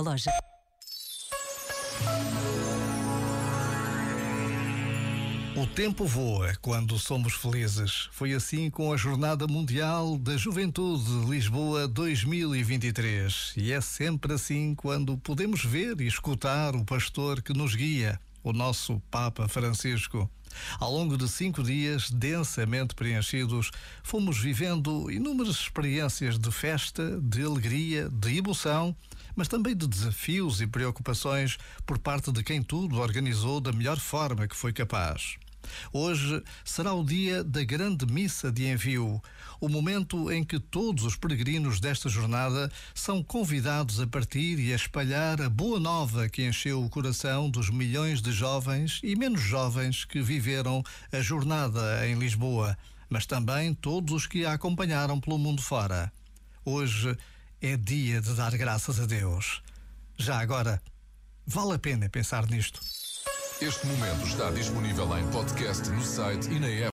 loja. O tempo voa quando somos felizes. Foi assim com a Jornada Mundial da Juventude Lisboa 2023. E é sempre assim quando podemos ver e escutar o pastor que nos guia, o nosso Papa Francisco. Ao longo de cinco dias densamente preenchidos, fomos vivendo inúmeras experiências de festa, de alegria, de emoção, mas também de desafios e preocupações por parte de quem tudo organizou da melhor forma que foi capaz. Hoje será o dia da grande missa de envio, o momento em que todos os peregrinos desta jornada são convidados a partir e a espalhar a boa nova que encheu o coração dos milhões de jovens e menos jovens que viveram a jornada em Lisboa, mas também todos os que a acompanharam pelo mundo fora. Hoje é dia de dar graças a Deus. Já agora, vale a pena pensar nisto. Este momento está disponível em podcast no site e na app.